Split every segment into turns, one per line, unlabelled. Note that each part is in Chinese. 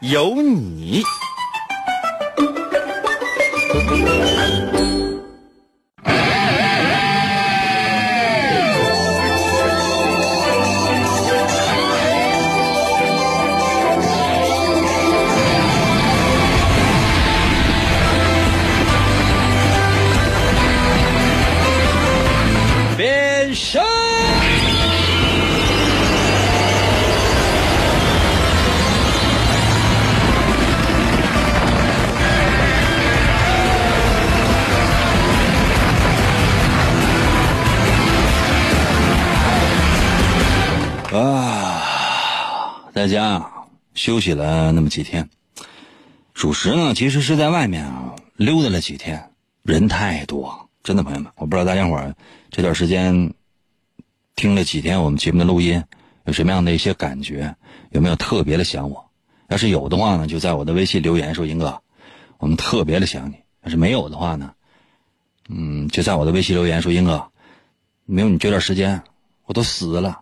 有你。
在家休息了那么几天，属实呢，其实是在外面啊溜达了几天，人太多，真的朋友们，我不知道大家伙儿这段时间听了几天我们节目的录音，有什么样的一些感觉，有没有特别的想我？要是有的话呢，就在我的微信留言说：“英哥，我们特别的想你。”要是没有的话呢，嗯，就在我的微信留言说：“英哥，没有你这段时间，我都死了。”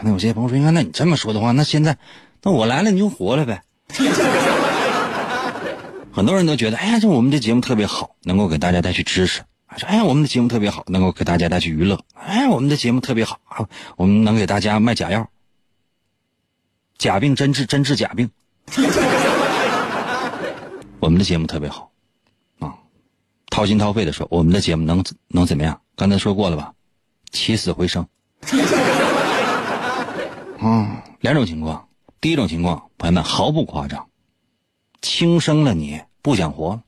可能有些朋友说：“应该，那你这么说的话，那现在，那我来了你就活了呗。”很多人都觉得，哎呀，这我们这节目特别好，能够给大家带去知识。说，哎呀，我们的节目特别好，能够给大家带去娱乐。哎，我们的节目特别好，我们能给大家卖假药，假病真治，真治假病。我们的节目特别好，啊，掏心掏肺的说，我们的节目能能怎么样？刚才说过了吧？起死回生，啊，两种情况。第一种情况，朋友们毫不夸张，轻生了你不想活了，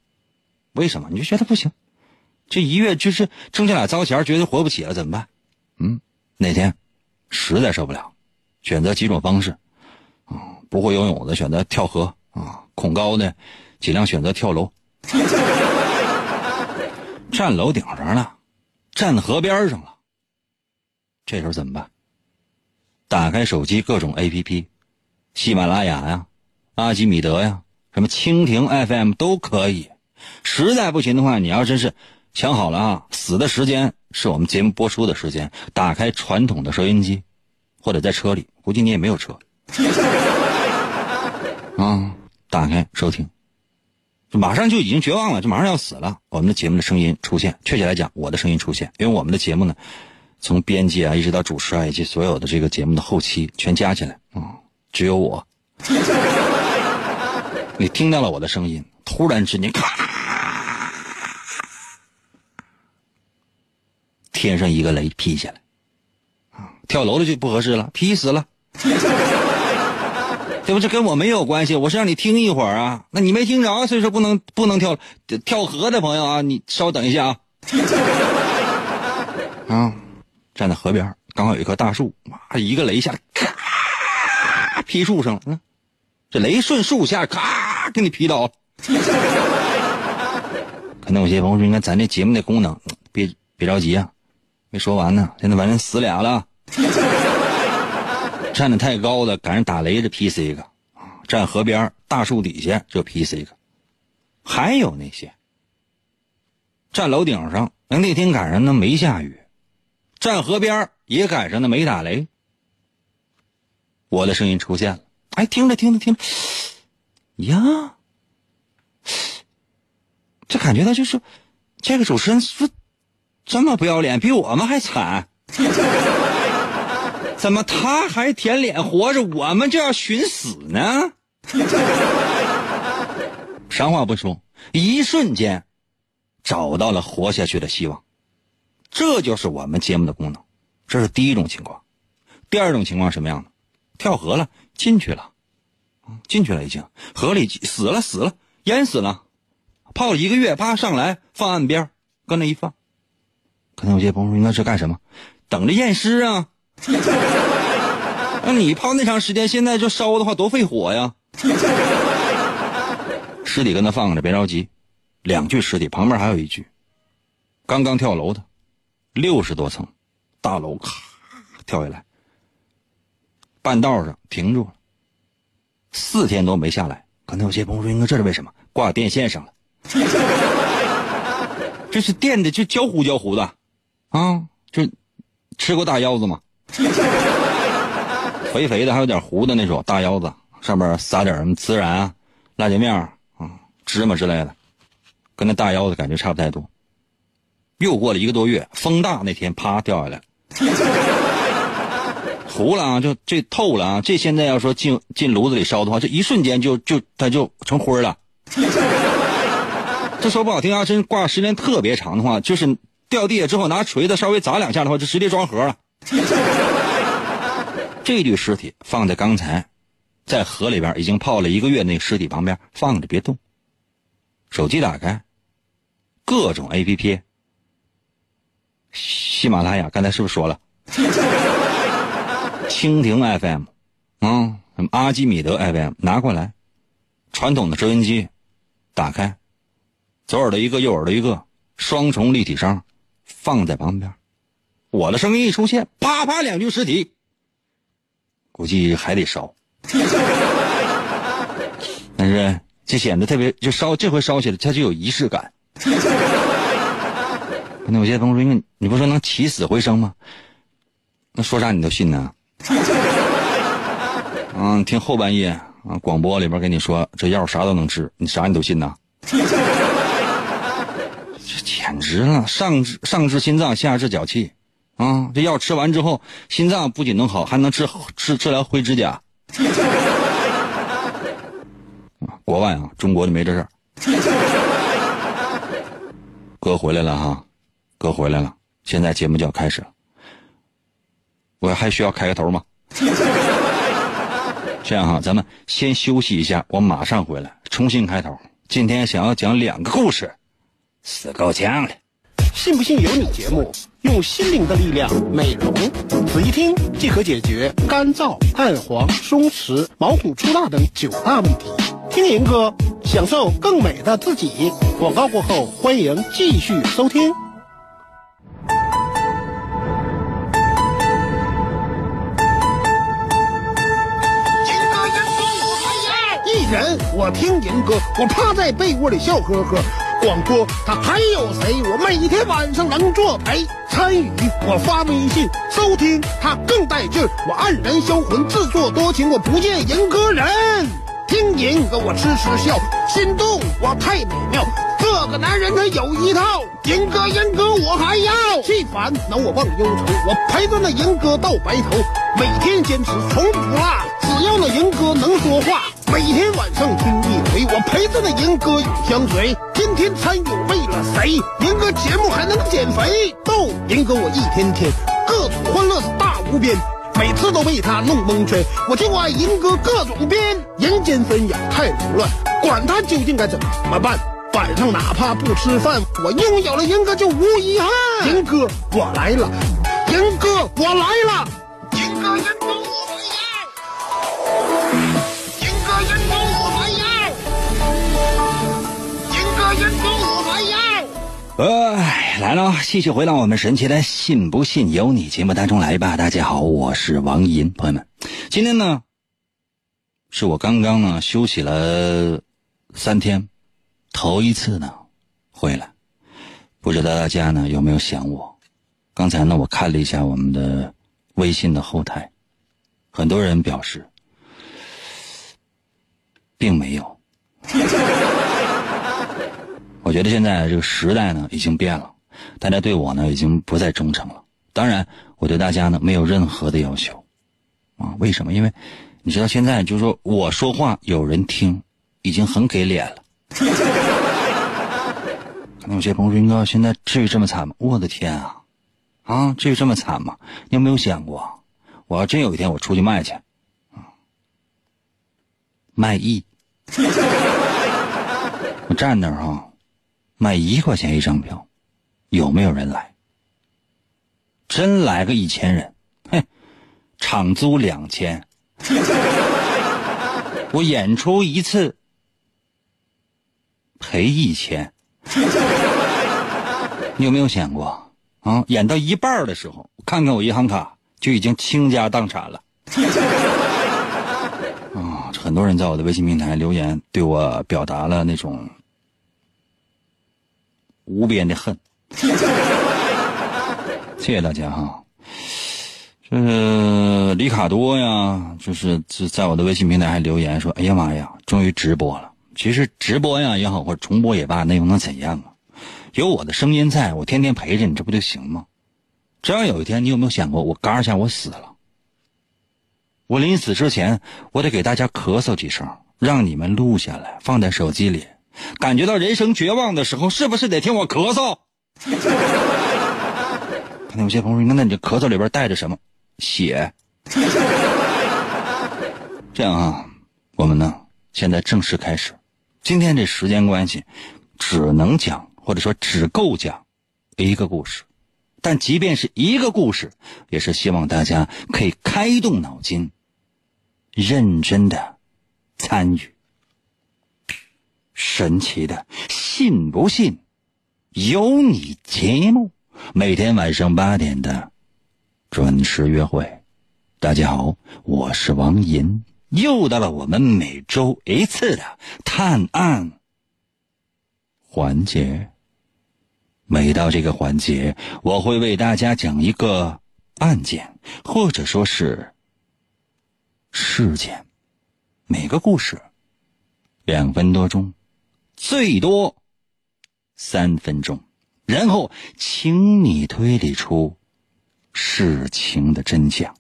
为什么？你就觉得不行，这一月就是挣这俩糟钱，觉得活不起了，怎么办？嗯，哪天实在受不了，选择几种方式，啊，不会游泳的选择跳河啊，恐高的尽量选择跳楼，站楼顶上了，站河边上了。这时候怎么办？打开手机各种 A.P.P，喜马拉雅呀、阿基米德呀、什么蜻蜓 F.M 都可以。实在不行的话，你要真是想好了啊，死的时间是我们节目播出的时间，打开传统的收音机，或者在车里，估计你也没有车 啊，打开收听，马上就已经绝望了，就马上要死了。我们的节目的声音出现，确切来讲，我的声音出现，因为我们的节目呢。从编辑啊，一直到主持啊，以及所有的这个节目的后期，全加起来啊，只有我。你听到了我的声音，突然之间，咔，天上一个雷劈下来，啊，跳楼的就不合适了，劈死了，对不？这跟我没有关系，我是让你听一会儿啊，那你没听着，所以说不能不能跳跳河的朋友啊，你稍等一下啊，啊。站在河边，刚好有一棵大树，哇，一个雷下来，咔，劈树上了。嗯，这雷顺树下，咔，给你劈倒。可能有些朋友说，你看咱这节目的功能，别别着急啊，没说完呢。现在反正死俩了，站的太高的，赶上打雷，这劈死一个；站河边大树底下就劈死一个。还有那些站楼顶上，那天赶上那没下雨。站河边也赶上那没打雷，我的声音出现了。哎，听着听着听着，呀，这感觉到就是这个主持人说这么不要脸，比我们还惨。怎么他还舔脸活着，我们就要寻死呢？啥话不说，一瞬间找到了活下去的希望。这就是我们节目的功能，这是第一种情况。第二种情况什么样的？跳河了，进去了，进去了已经，河里死了死了，淹死了，泡了一个月，啪上来放岸边，搁那一放。可能有些朋友说，应该是干什么？等着验尸啊！那你泡那长时间，现在就烧的话多费火呀！尸体跟那放着，别着急。两具尸体旁边还有一具，刚刚跳楼的，六十多层大楼，咔跳下来，半道上停住了，四天都没下来。可能有些朋友说：“应该这是为什么？挂电线上了。”这是电的，就焦糊焦糊的，啊，就吃过大腰子吗？肥肥的，还有点糊的那种大腰子，上面撒点什么孜然啊、辣椒面啊、芝麻之类的，跟那大腰子感觉差不太多。又过了一个多月，风大那天，啪掉下来，糊了啊，就这透了啊，这现在要说进进炉子里烧的话，这一瞬间就就它就成灰了。这说不好听啊，真挂时间特别长的话，就是掉地下之后拿锤子稍微砸两下的话，就直接装盒了。这具尸体放在刚才在河里边已经泡了一个月那尸体旁边放着，别动。手机打开，各种 A P P，喜马拉雅刚才是不是说了？蜻蜓 F M，啊，什么阿基米德 F M，拿过来，传统的收音机打开。左耳朵一个，右耳朵一个，双重立体声，放在旁边。我的声音一出现，啪啪两具尸体，估计还得烧。但是这显得特别，就烧这回烧起来，它就有仪式感。那有些朋友说，因为你不说能起死回生吗？那说啥你都信呢？嗯，听后半夜啊，广播里边跟你说这药啥都能治，你啥你都信呐？这简直了，上治上治心脏，下治脚气，啊，这药吃完之后，心脏不仅能好，还能治治治疗灰指甲。国外啊，中国就没这事儿。哥回来了哈，哥回来了，现在节目就要开始了。我还需要开个头吗？这样哈，咱们先休息一下，我马上回来，重新开头。今天想要讲两个故事。死够呛了！
信不信由你。节目用心灵的力量美容，仔细听即可解决干燥、暗黄、松弛、毛孔粗大等九大问题。听银哥，享受更美的自己。广告过后，欢迎继续收听。一人我听银歌，我趴在被窝里笑呵呵。广播他还有谁？我每天晚上能作陪参与，我发微信收听他更带劲儿。我黯然销魂，自作多情，我不见银歌人。听银歌我痴痴笑，心动我太美妙。这个男人他有一套，银哥银哥我还要。气烦恼我忘忧愁，我陪着那银哥到白头。每天坚持从不落，只要那银哥能说话。每天晚上听一回，我陪着那银哥永相随。天天参与为了谁？银哥节目还能减肥？逗银哥我一天天各种欢乐是大无边，每次都被他弄蒙圈。我就爱银哥各种编，人间纷扰太凌乱，管他究竟该怎么办？晚上哪怕不吃饭，我拥有了银哥就无遗憾。银哥我来了，银哥我来了，银哥银哥我来了。
哎，来了，继续回到我们神奇的“信不信由你”节目当中来吧。大家好，我是王银，朋友们，今天呢，是我刚刚呢休息了三天，头一次呢回来，不知道大家呢有没有想我？刚才呢我看了一下我们的微信的后台，很多人表示，并没有。我觉得现在这个时代呢已经变了，大家对我呢已经不再忠诚了。当然，我对大家呢没有任何的要求，啊，为什么？因为你知道现在就是说我说话有人听，已经很给脸了。可能有些朋友说：“哥，现在至于这么惨吗？”我的天啊，啊，至于这么惨吗？你有没有想过，我要真有一天我出去卖去，啊，卖艺，我站那儿哈。卖一块钱一张票，有没有人来？真来个一千人，嘿，场租两千，我演出一次赔一千。你有没有想过啊？演到一半的时候，看看我银行卡就已经倾家荡产了。啊，很多人在我的微信平台留言，对我表达了那种无边的恨。谢谢大家哈。这里卡多呀，就是是在我的微信平台还留言说：“哎呀妈呀，终于直播了。”其实直播呀也好，或者重播也罢，那又能怎样啊？有我的声音在，我天天陪着你，这不就行吗？只要有一天，你有没有想过，我嘎一下我死了，我临死之前，我得给大家咳嗽几声，让你们录下来，放在手机里。感觉到人生绝望的时候，是不是得听我咳嗽？可能有些朋友说，那你这咳嗽里边带着什么？血？这样啊，我们呢，现在正式开始。今天这时间关系，只能讲或者说只够讲一个故事，但即便是一个故事，也是希望大家可以开动脑筋，认真的参与。神奇的，信不信？有你节目，每天晚上八点的准时约会。大家好，我是王银。又到了我们每周一次的探案环节。每到这个环节，我会为大家讲一个案件，或者说是事件。每个故事两分多钟，最多三分钟，然后请你推理出事情的真相。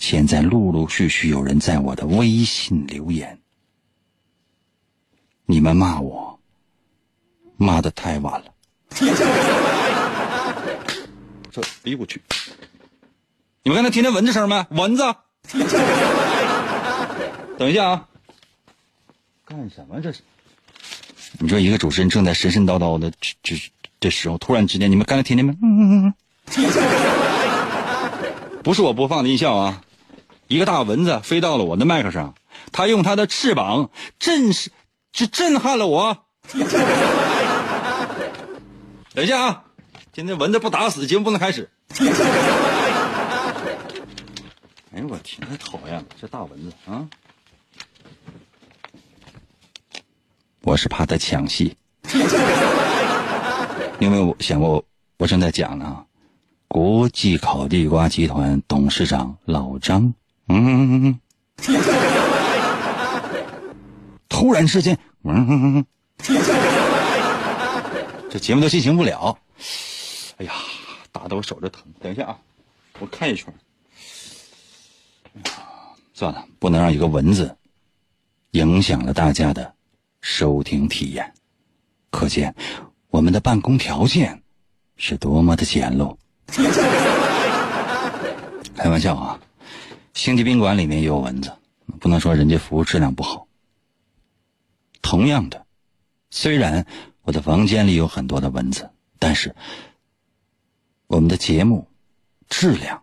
现在陆陆续续有人在我的微信留言，你们骂我，骂的太晚了。这，哎呦我去！你们刚才听见蚊子声没？蚊子！等一下啊！干什么这是？你说一个主持人正在神神叨叨的这这这时候，突然之间，你们刚才听见没？嗯嗯嗯 不是我播放的音效啊！一个大蚊子飞到了我的麦克上，它用它的翅膀震是，震撼了我。等一下啊，今天蚊子不打死，节目不能开始。哎呦我天，太讨厌了，这大蚊子啊！我是怕它抢戏。因为我想过，我正在讲呢，国际烤地瓜集团董事长老张。嗯，突然之间，嗯，这节目都进行不了。哎呀，打的我手都疼。等一下啊，我看一圈。算了，不能让一个蚊子影响了大家的收听体验。可见我们的办公条件是多么的简陋。开玩笑啊。星级宾馆里面也有蚊子，不能说人家服务质量不好。同样的，虽然我的房间里有很多的蚊子，但是我们的节目质量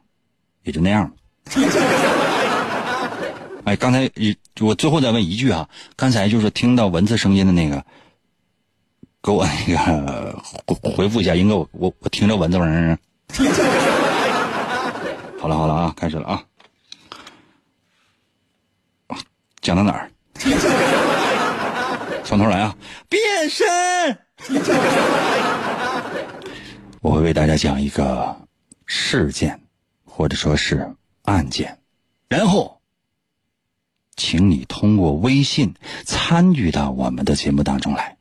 也就那样。哎，刚才我最后再问一句啊，刚才就是听到蚊子声音的那个，给我那个回复一下，应该我我我听着蚊子声。好了好了啊，开始了啊。讲到哪儿？从头来啊！变身。我会为大家讲一个事件，或者说是案件，然后，请你通过微信参与到我们的节目当中来，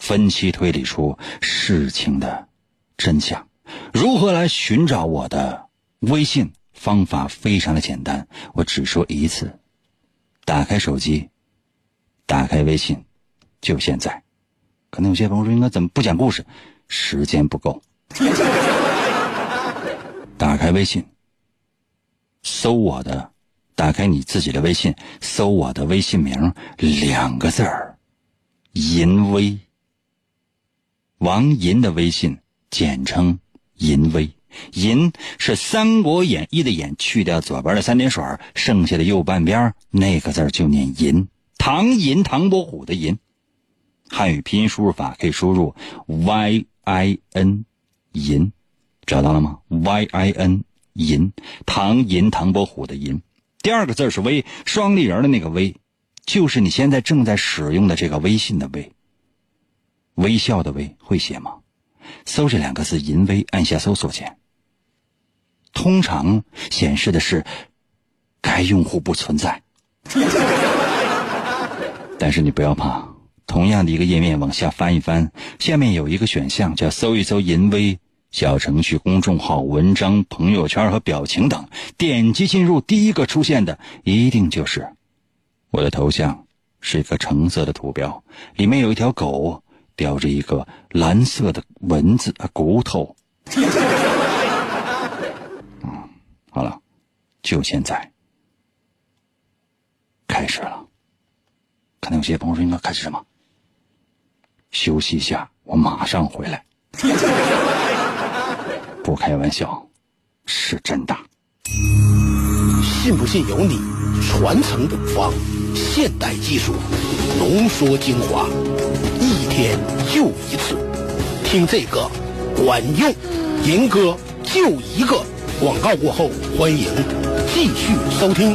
分析推理出事情的真相。如何来寻找我的微信？方法非常的简单，我只说一次。打开手机，打开微信，就现在。可能有些朋友说：“应该怎么不讲故事？时间不够。”打开微信，搜我的，打开你自己的微信，搜我的微信名两个字儿，淫威。王银的微信，简称淫威。银是《三国演义》的演，去掉左边的三点水，剩下的右半边那个字就念银。唐寅，唐伯虎的寅。汉语拼音输入法可以输入 y i n，银，找到了吗？y i n，银，唐寅，唐伯虎的寅。第二个字是微，双立人的那个微，就是你现在正在使用的这个微信的微。微笑的微，会写吗？搜这两个字“淫威”，按下搜索键。通常显示的是该用户不存在，但是你不要怕，同样的一个页面往下翻一翻，下面有一个选项叫“搜一搜淫威”小程序、公众号、文章、朋友圈和表情等，点击进入，第一个出现的一定就是我的头像，是一个橙色的图标，里面有一条狗。叼着一个蓝色的蚊子啊骨头，嗯，好了，就现在开始了。可能有些朋友说：“应该开始什么？”休息一下，我马上回来。不开玩笑，是真的。
信不信由你，传承古方，现代技术浓缩精华。点就一次，听这个管用，银哥就一个。广告过后，欢迎继续收听。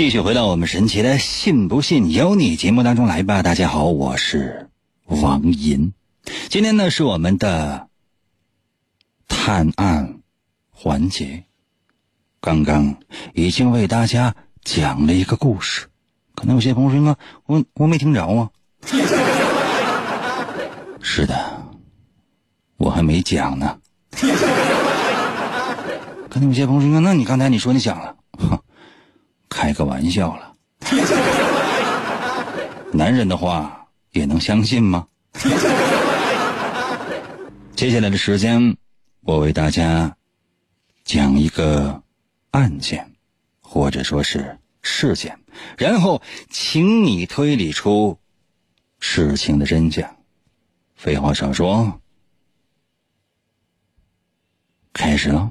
继续回到我们神奇的“信不信由你”节目当中来吧。大家好，我是王银。今天呢是我们的探案环节。刚刚已经为大家讲了一个故事，可能有些朋友说：“我我没听着啊。”是的，我还没讲呢。可能有些朋友说：“那你刚才你说你讲了。”哼。开个玩笑了，男人的话也能相信吗？接下来的时间，我为大家讲一个案件，或者说是事件，然后请你推理出事情的真相。废话少说，开始了。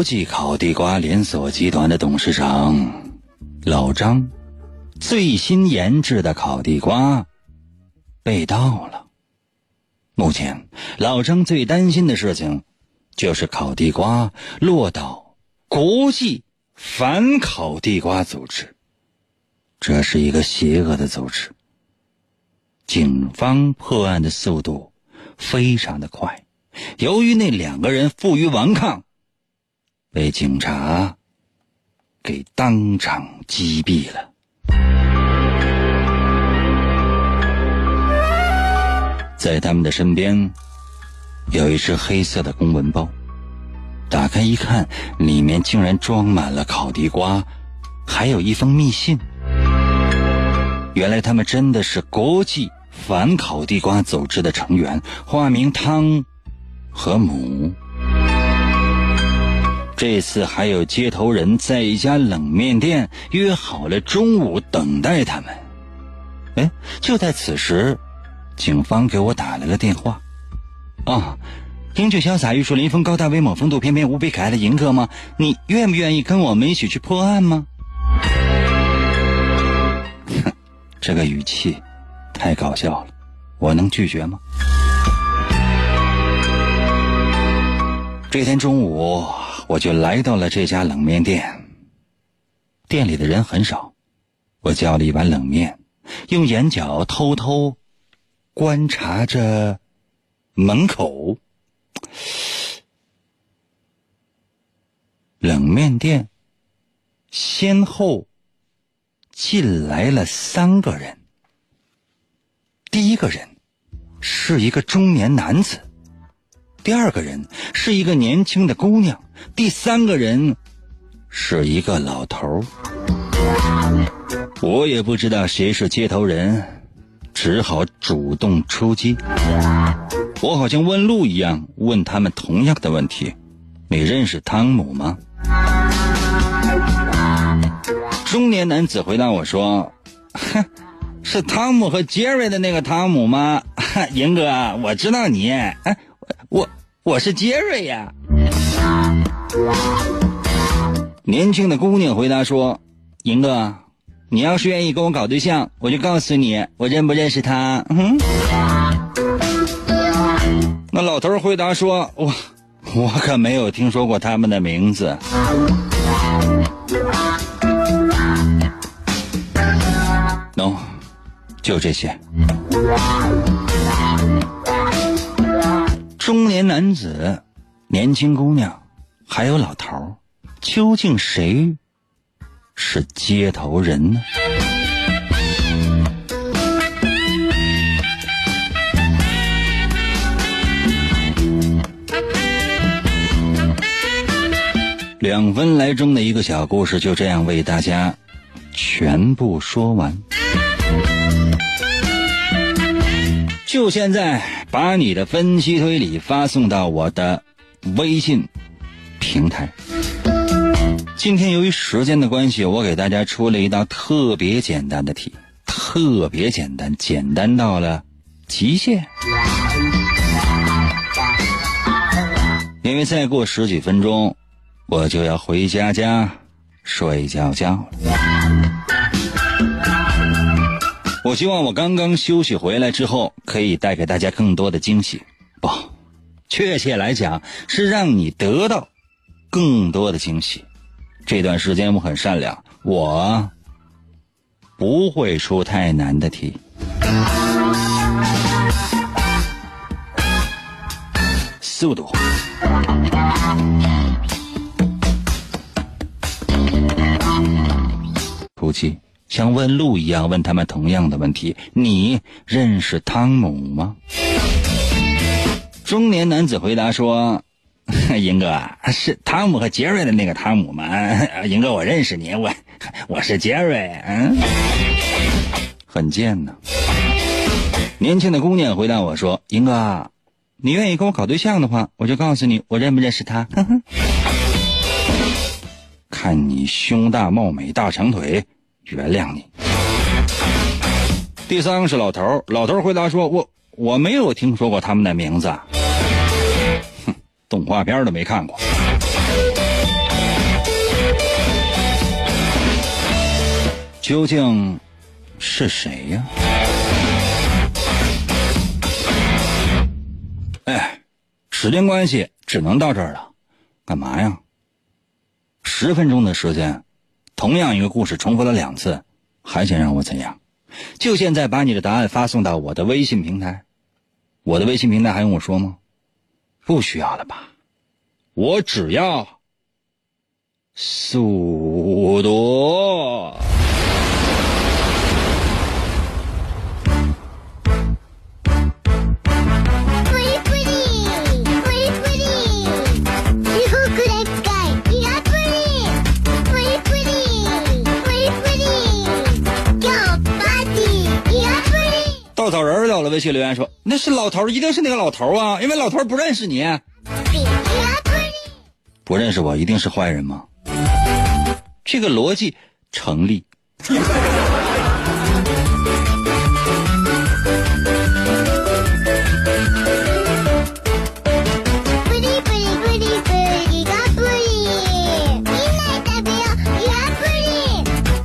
国际烤地瓜连锁集团的董事长老张，最新研制的烤地瓜被盗了。目前，老张最担心的事情就是烤地瓜落到国际反烤地瓜组织，这是一个邪恶的组织。警方破案的速度非常的快，由于那两个人负隅顽抗。被警察给当场击毙了。在他们的身边，有一只黑色的公文包，打开一看，里面竟然装满了烤地瓜，还有一封密信。原来他们真的是国际反烤地瓜组织的成员，化名汤和母。这次还有接头人在一家冷面店约好了中午等待他们。哎，就在此时，警方给我打来了电话。啊，英俊潇洒、玉树临风、高大威猛、风度翩翩、无比可爱的银哥吗？你愿不愿意跟我们一起去破案吗？哼，这个语气太搞笑了，我能拒绝吗？这天中午，我就来到了这家冷面店。店里的人很少，我叫了一碗冷面，用眼角偷偷观察着。门口，冷面店先后进来了三个人。第一个人是一个中年男子，第二个人是一个年轻的姑娘，第三个人是一个老头我也不知道谁是接头人，只好主动出击。我好像问路一样，问他们同样的问题：“你认识汤姆吗？”中年男子回答我说：“哼，是汤姆和杰瑞的那个汤姆吗？”银哥，我知道你，哎，我我是杰瑞呀。年轻的姑娘回答说：“银哥，你要是愿意跟我搞对象，我就告诉你，我认不认识他。”嗯。那老头回答说：“我我可没有听说过他们的名字。”喏，就这些。中年男子、年轻姑娘，还有老头究竟谁是接头人呢？两分来钟的一个小故事，就这样为大家全部说完。就现在，把你的分析推理发送到我的微信平台。今天由于时间的关系，我给大家出了一道特别简单的题，特别简单，简单到了极限。因为再过十几分钟。我就要回家家睡觉觉了。我希望我刚刚休息回来之后，可以带给大家更多的惊喜。不，确切来讲是让你得到更多的惊喜。这段时间我很善良，我不会出太难的题。速度。出击，像问路一样问他们同样的问题：你认识汤姆吗？中年男子回答说：“ 银哥，是汤姆和杰瑞的那个汤姆吗？银哥，我认识你，我我是杰瑞。”嗯，很贱呢。年轻的姑娘回答我说：“银哥，你愿意跟我搞对象的话，我就告诉你，我认不认识他。”看你胸大貌美大长腿，原谅你。第三个是老头老头回答说：“我我没有听说过他们的名字，哼，动画片都没看过。”究竟是谁呀？哎，时间关系，只能到这儿了。干嘛呀？十分钟的时间，同样一个故事重复了两次，还想让我怎样？就现在把你的答案发送到我的微信平台。我的微信平台还用我说吗？不需要了吧？我只要速度。微信留言说：“那是老头，一定是那个老头啊，因为老头不认识你，不认识我，一定是坏人吗？这个逻辑成立。”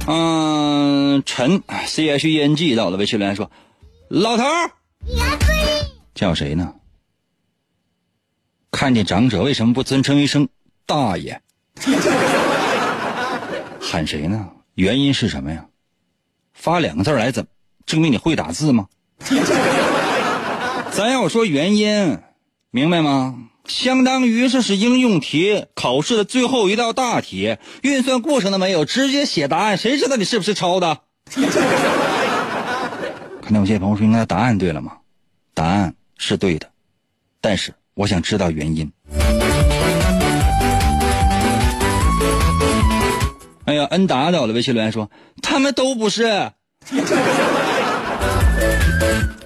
嗯，陈 C H E N G 到了微信留言说：“老头儿，叫谁呢？看见长者为什么不尊称一声大爷？喊谁呢？原因是什么呀？发两个字来怎证明你会打字吗？咱要说原因，明白吗？”相当于这是应用题考试的最后一道大题，运算过程都没有，直接写答案，谁知道你是不是抄的？看到有些朋友说应该答案对了吗？答案是对的，但是我想知道原因。哎呀，恩达到了，微信留言说他们都不是。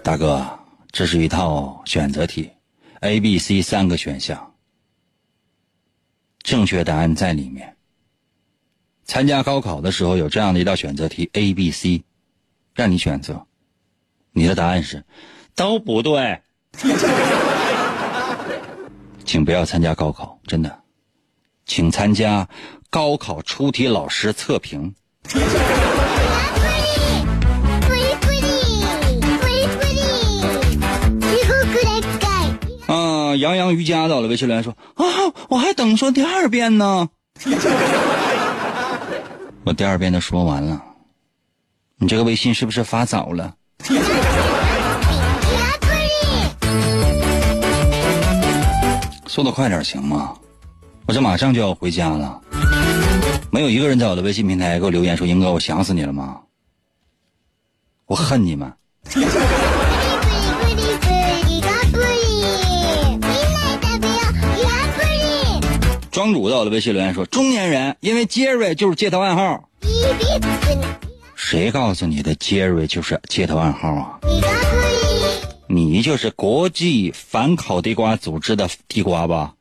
大哥，这是一套选择题。A、B、C 三个选项，正确答案在里面。参加高考的时候有这样的一道选择题 A、B、C，让你选择，你的答案是都不对，请不要参加高考，真的，请参加高考出题老师测评。啊洋洋瑜伽到了，微信留言说啊，我还等说第二遍呢。我第二遍都说完了，你这个微信是不是发早了？速度快点行吗？我这马上就要回家了，没有一个人在我的微信平台给我留言说英哥，我想死你了吗？我恨你们。庄主在我的微信留言说：“中年人，因为杰瑞就是街头暗号。”谁告诉你的杰瑞就是街头暗号啊？你就是国际反烤地瓜组织的地瓜吧？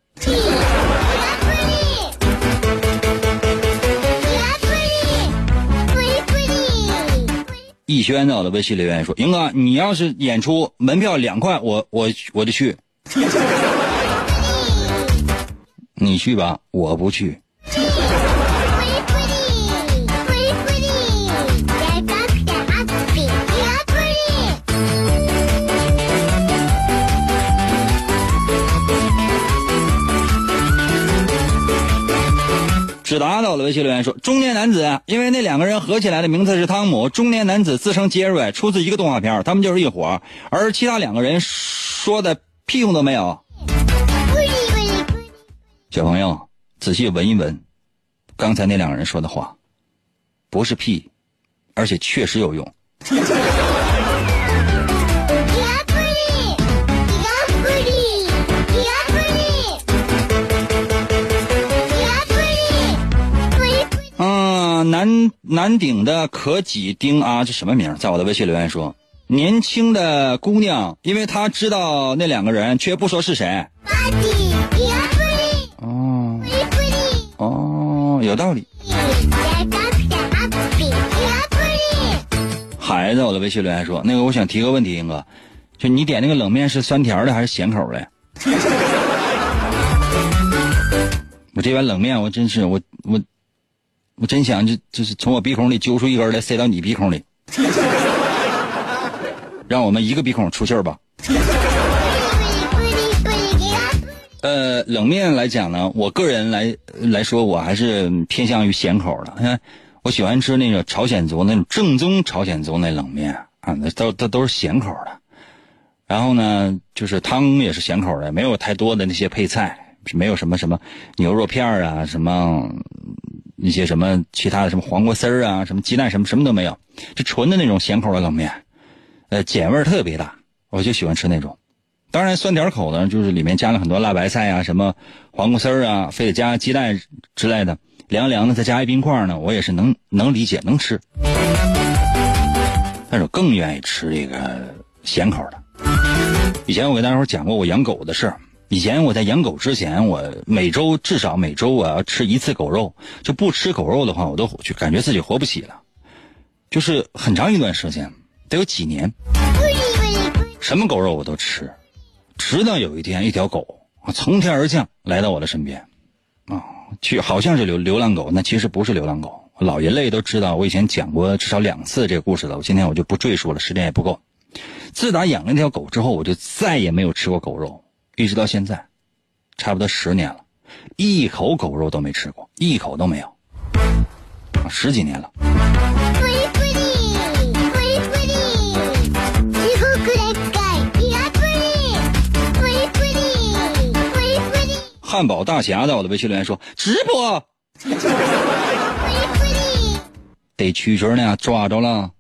逸轩到了微信留言说：“英哥，你要是演出门票两块，我我我就去。”你去吧，我不去。只达到了微信留言说：“中年男子，因为那两个人合起来的名字是汤姆。中年男子自称杰瑞，出自一个动画片，他们就是一伙而其他两个人说的屁用都没有。”小朋友，仔细闻一闻，刚才那两个人说的话，不是屁，而且确实有用。南南顶的可几丁啊，这什么名？在我的微信留言说，年轻的姑娘，因为她知道那两个人，却不说是谁。哦，有道理。孩子，我的微信留言说，那个我想提个问题，英哥，就你点那个冷面是酸甜的还是咸口的？我这碗冷面，我真是我我我真想就就是从我鼻孔里揪出一根来塞到你鼻孔里，让我们一个鼻孔出气儿吧。呃，冷面来讲呢，我个人来来说，我还是偏向于咸口的。看，我喜欢吃那个朝鲜族那种正宗朝鲜族那冷面啊，那都都都是咸口的。然后呢，就是汤也是咸口的，没有太多的那些配菜，没有什么什么牛肉片啊，什么一些什么其他的什么黄瓜丝儿啊，什么鸡蛋什么什么都没有，就纯的那种咸口的冷面，呃，碱味特别大，我就喜欢吃那种。当然，酸甜口的，就是里面加了很多辣白菜啊，什么黄瓜丝儿啊，非得加鸡蛋之类的，凉凉的再加一冰块呢，我也是能能理解能吃。但是我更愿意吃这个咸口的。以前我给大家伙讲过我养狗的事儿。以前我在养狗之前，我每周至少每周我要吃一次狗肉，就不吃狗肉的话，我都就感觉自己活不起了。就是很长一段时间，得有几年，什么狗肉我都吃，直到有一天，一条狗从天而降来到我的身边，啊，去好像是流流浪狗，那其实不是流浪狗。老爷类都知道，我以前讲过至少两次这个故事了，我今天我就不赘述了，时间也不够。自打养了那条狗之后，我就再也没有吃过狗肉。一直到现在，差不多十年了，一口狗肉都没吃过，一口都没有，十几年了。汉堡大侠在我的微信留言说：“直播，得蛐蛐呢，抓着了。”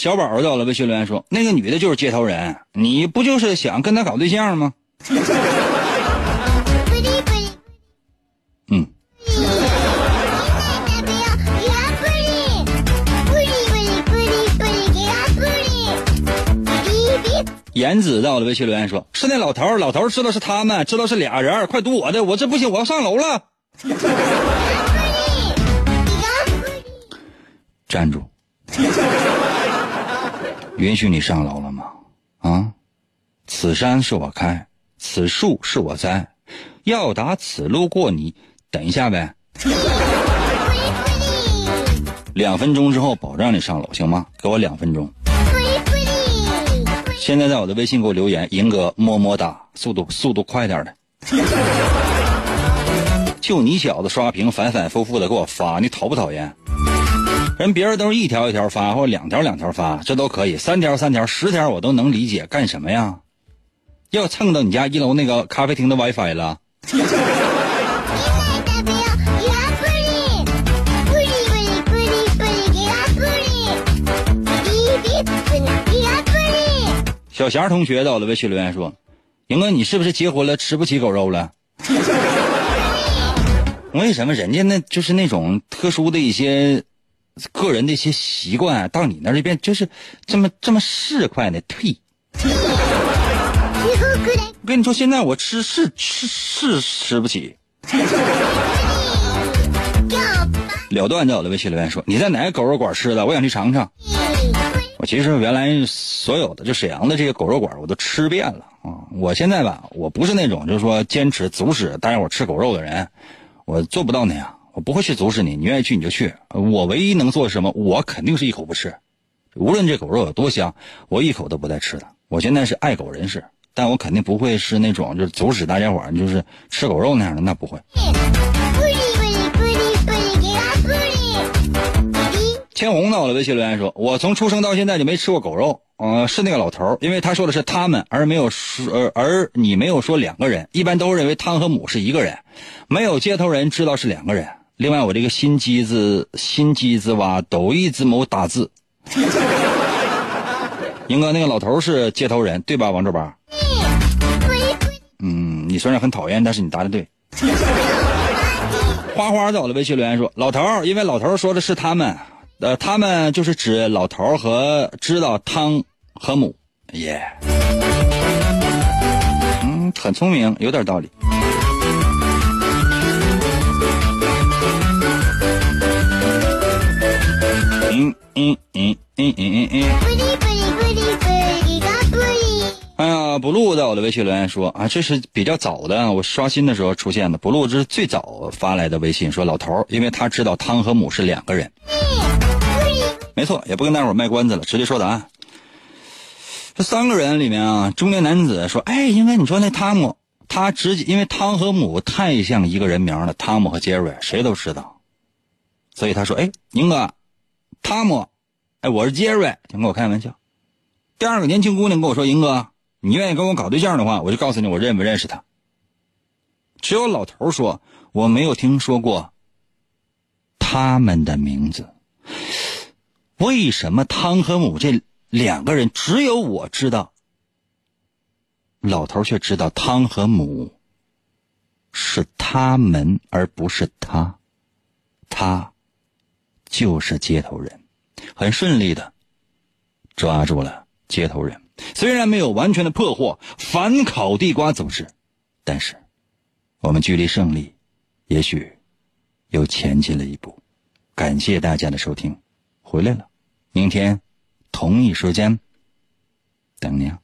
小宝到了，微信留言说：“那个女的就是接头人，你不就是想跟她搞对象吗？” 嗯。颜子到了，微信留言说：“是那老头，老头知道是他们，知道是俩人，快堵我的，我这不行，我要上楼了。”站住。允许你上楼了吗？啊，此山是我开，此树是我栽，要打此路过，你等一下呗。两分钟之后保证你上楼，行吗？给我两分钟。现在在我的微信给我留言，银哥么么哒，速度速度快点的。就你小子刷屏反反复复的给我发，你讨不讨厌？人别人都是一条一条发，或者两条两条发，这都可以。三条三条十条我都能理解，干什么呀？要蹭到你家一楼那个咖啡厅的 WiFi 了？小霞同学在我的微信留言说：“莹哥，你是不是结婚了，吃不起狗肉了？” 为什么人家那就是那种特殊的一些？个人的一些习惯到你那儿就变就是这么这么市侩的退。我跟你说，现在我吃是吃是吃不起。了断在我的微信留言说：“你在哪个狗肉馆吃的？我想去尝尝。”我其实原来所有的就沈阳的这些狗肉馆我都吃遍了啊！我现在吧，我不是那种就是说坚持阻止大家伙吃狗肉的人，我做不到那样。我不会去阻止你，你愿意去你就去。我唯一能做什么？我肯定是一口不吃，无论这狗肉有多香，我一口都不带吃的。我现在是爱狗人士，但我肯定不会是那种就是阻止大家伙就是吃狗肉那样的，那不会。千红到了微信留言说：“我从出生到现在就没吃过狗肉。”呃，是那个老头，因为他说的是他们，而没有说，而而你没有说两个人，一般都认为汤和母是一个人，没有接头人知道是两个人。另外，我这个新机子新机子哇，都一直没打字。英哥，那个老头是接头人对吧？王周八。嗯，你虽然很讨厌，但是你答的对。花花在我的微信留言说：“老头，因为老头说的是他们，呃，他们就是指老头和知道汤和母。”耶，嗯，很聪明，有点道理。嗯嗯嗯嗯嗯嗯嗯。哎呀，不录在我的微信留言说啊，这是比较早的，我刷新的时候出现的。不录这是最早发来的微信，说老头儿因为他知道汤和母是两个人。没错，也不跟大伙儿卖关子了，直接说答案。这三个人里面啊，中年男子说：“哎，因为你说那汤姆，他直接因为汤和母太像一个人名了，汤姆和杰瑞谁都知道，所以他说：哎，宁哥，汤姆，哎，我是杰瑞，请跟我开玩笑。第二个年轻姑娘跟我说：英哥。”你愿意跟我搞对象的话，我就告诉你我认不认识他。只有老头说我没有听说过他们的名字。为什么汤和母这两个人只有我知道，老头却知道汤和母是他们，而不是他。他就是接头人，很顺利的抓住了接头人。虽然没有完全的破获反烤地瓜走势，但是我们距离胜利也许又前进了一步。感谢大家的收听，回来了，明天同一时间等你啊。